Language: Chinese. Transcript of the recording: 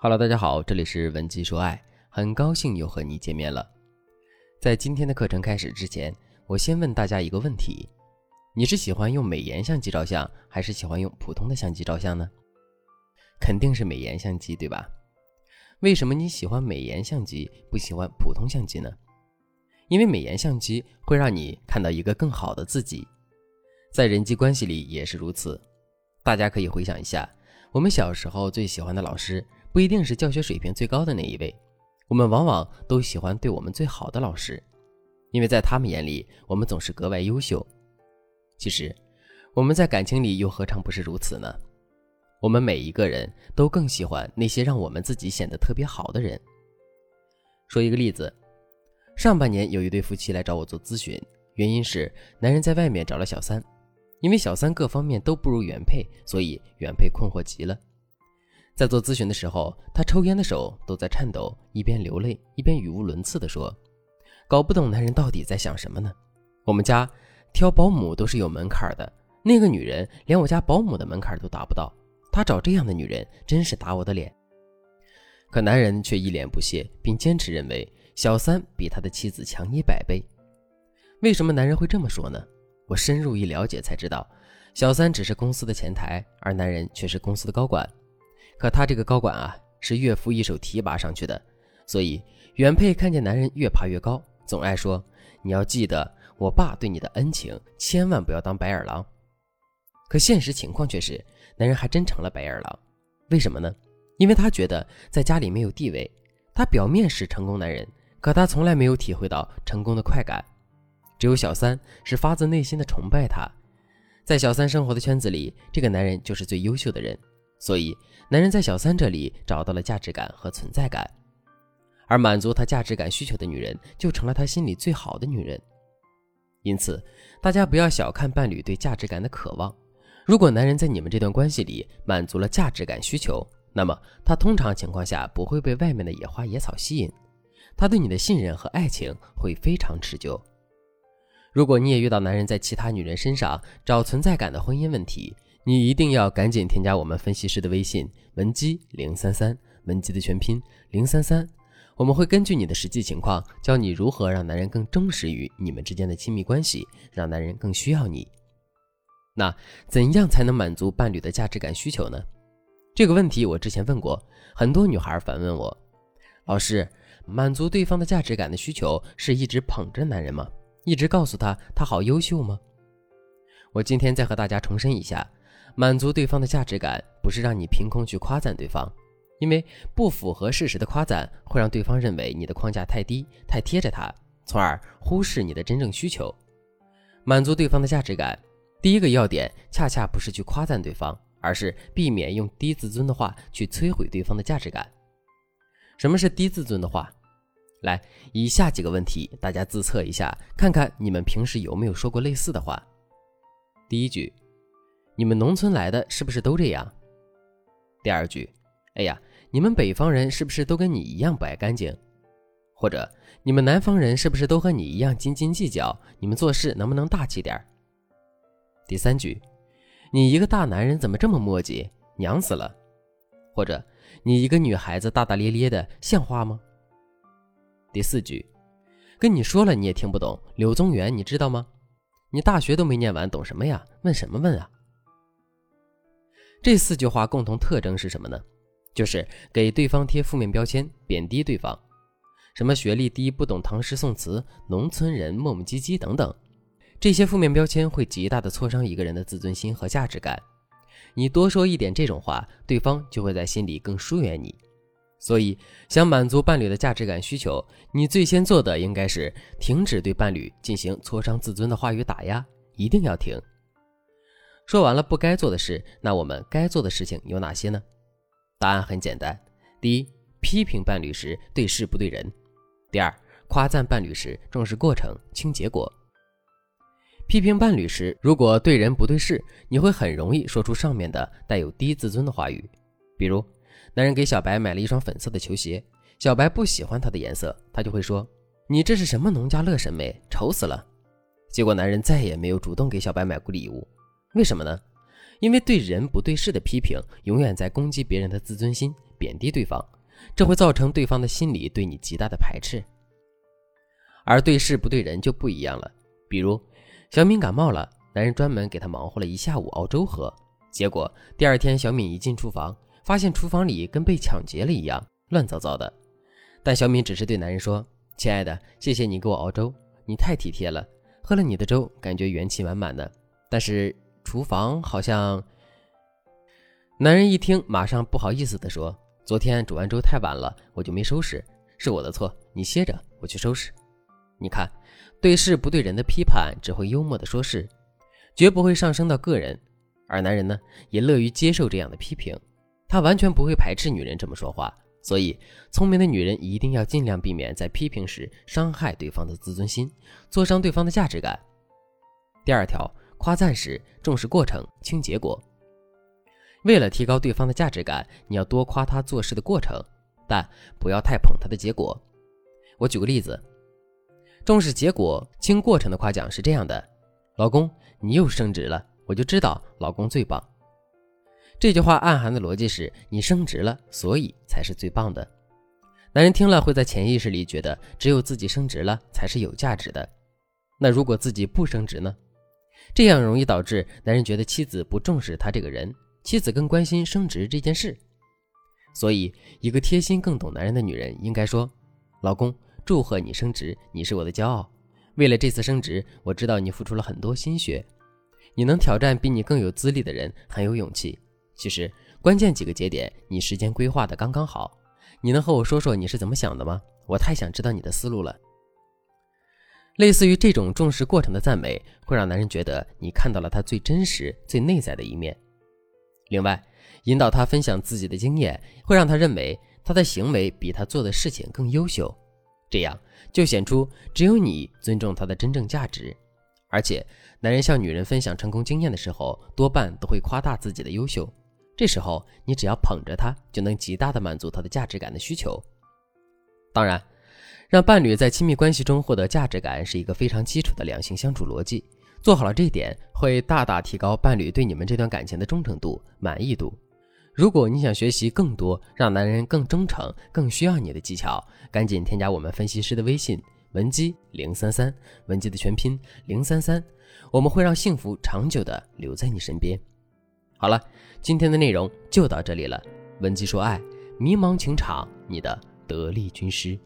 Hello，大家好，这里是文姬说爱，很高兴又和你见面了。在今天的课程开始之前，我先问大家一个问题：你是喜欢用美颜相机照相，还是喜欢用普通的相机照相呢？肯定是美颜相机，对吧？为什么你喜欢美颜相机，不喜欢普通相机呢？因为美颜相机会让你看到一个更好的自己，在人际关系里也是如此。大家可以回想一下，我们小时候最喜欢的老师。不一定是教学水平最高的那一位，我们往往都喜欢对我们最好的老师，因为在他们眼里，我们总是格外优秀。其实，我们在感情里又何尝不是如此呢？我们每一个人都更喜欢那些让我们自己显得特别好的人。说一个例子，上半年有一对夫妻来找我做咨询，原因是男人在外面找了小三，因为小三各方面都不如原配，所以原配困惑极了。在做咨询的时候，他抽烟的手都在颤抖，一边流泪一边语无伦次地说：“搞不懂男人到底在想什么呢？我们家挑保姆都是有门槛的，那个女人连我家保姆的门槛都达不到，他找这样的女人真是打我的脸。”可男人却一脸不屑，并坚持认为小三比他的妻子强一百倍。为什么男人会这么说呢？我深入一了解才知道，小三只是公司的前台，而男人却是公司的高管。可他这个高管啊，是岳父一手提拔上去的，所以原配看见男人越爬越高，总爱说：“你要记得我爸对你的恩情，千万不要当白眼狼。”可现实情况却是，男人还真成了白眼狼。为什么呢？因为他觉得在家里没有地位，他表面是成功男人，可他从来没有体会到成功的快感。只有小三是发自内心的崇拜他，在小三生活的圈子里，这个男人就是最优秀的人。所以，男人在小三这里找到了价值感和存在感，而满足他价值感需求的女人就成了他心里最好的女人。因此，大家不要小看伴侣对价值感的渴望。如果男人在你们这段关系里满足了价值感需求，那么他通常情况下不会被外面的野花野草吸引，他对你的信任和爱情会非常持久。如果你也遇到男人在其他女人身上找存在感的婚姻问题，你一定要赶紧添加我们分析师的微信文姬零三三，文姬的全拼零三三，我们会根据你的实际情况，教你如何让男人更忠实于你们之间的亲密关系，让男人更需要你。那怎样才能满足伴侣的价值感需求呢？这个问题我之前问过很多女孩，反问我：老师，满足对方的价值感的需求是一直捧着男人吗？一直告诉他他好优秀吗？我今天再和大家重申一下。满足对方的价值感，不是让你凭空去夸赞对方，因为不符合事实的夸赞会让对方认为你的框架太低、太贴着他，从而忽视你的真正需求。满足对方的价值感，第一个要点恰恰不是去夸赞对方，而是避免用低自尊的话去摧毁对方的价值感。什么是低自尊的话？来，以下几个问题大家自测一下，看看你们平时有没有说过类似的话。第一句。你们农村来的是不是都这样？第二句，哎呀，你们北方人是不是都跟你一样不爱干净？或者你们南方人是不是都和你一样斤斤计较？你们做事能不能大气点第三句，你一个大男人怎么这么磨叽，娘死了？或者你一个女孩子大大咧咧的像话吗？第四句，跟你说了你也听不懂，柳宗元你知道吗？你大学都没念完，懂什么呀？问什么问啊？这四句话共同特征是什么呢？就是给对方贴负面标签，贬低对方，什么学历低、不懂唐诗宋词、农村人、磨磨唧唧等等，这些负面标签会极大的挫伤一个人的自尊心和价值感。你多说一点这种话，对方就会在心里更疏远你。所以，想满足伴侣的价值感需求，你最先做的应该是停止对伴侣进行挫伤自尊的话语打压，一定要停。说完了不该做的事，那我们该做的事情有哪些呢？答案很简单：第一，批评伴侣时对事不对人；第二，夸赞伴侣时重视过程轻结果。批评伴侣时，如果对人不对事，你会很容易说出上面的带有低自尊的话语。比如，男人给小白买了一双粉色的球鞋，小白不喜欢它的颜色，他就会说：“你这是什么农家乐审美，丑死了。”结果男人再也没有主动给小白买过礼物。为什么呢？因为对人不对事的批评，永远在攻击别人的自尊心，贬低对方，这会造成对方的心理对你极大的排斥。而对事不对人就不一样了。比如，小敏感冒了，男人专门给她忙活了一下午熬粥喝，结果第二天小敏一进厨房，发现厨房里跟被抢劫了一样，乱糟糟的。但小敏只是对男人说：“亲爱的，谢谢你给我熬粥，你太体贴了。喝了你的粥，感觉元气满满的。但是厨房好像……”男人一听，马上不好意思地说：“昨天煮完粥太晚了，我就没收拾，是我的错。你歇着，我去收拾。”你看，对事不对人的批判，只会幽默地说事，绝不会上升到个人。而男人呢，也乐于接受这样的批评，他完全不会排斥女人这么说话。所以，聪明的女人一定要尽量避免在批评时伤害对方的自尊心，挫伤对方的价值感。第二条，夸赞时重视过程，轻结果。为了提高对方的价值感，你要多夸他做事的过程，但不要太捧他的结果。我举个例子，重视结果轻过程的夸奖是这样的：老公，你又升职了，我就知道老公最棒。这句话暗含的逻辑是你升职了，所以才是最棒的。男人听了会在潜意识里觉得只有自己升职了才是有价值的。那如果自己不升职呢？这样容易导致男人觉得妻子不重视他这个人，妻子更关心升职这件事。所以，一个贴心更懂男人的女人应该说：“老公，祝贺你升职，你是我的骄傲。为了这次升职，我知道你付出了很多心血。你能挑战比你更有资历的人，很有勇气。”其实关键几个节点，你时间规划的刚刚好。你能和我说说你是怎么想的吗？我太想知道你的思路了。类似于这种重视过程的赞美，会让男人觉得你看到了他最真实、最内在的一面。另外，引导他分享自己的经验，会让他认为他的行为比他做的事情更优秀。这样就显出只有你尊重他的真正价值。而且，男人向女人分享成功经验的时候，多半都会夸大自己的优秀。这时候，你只要捧着他，就能极大的满足他的价值感的需求。当然，让伴侣在亲密关系中获得价值感是一个非常基础的两性相处逻辑。做好了这一点，会大大提高伴侣对你们这段感情的忠诚度、满意度。如果你想学习更多让男人更忠诚、更需要你的技巧，赶紧添加我们分析师的微信文姬零三三，文姬的全拼零三三，我们会让幸福长久的留在你身边。好了，今天的内容就到这里了。文姬说爱，迷茫情场，你的得力军师。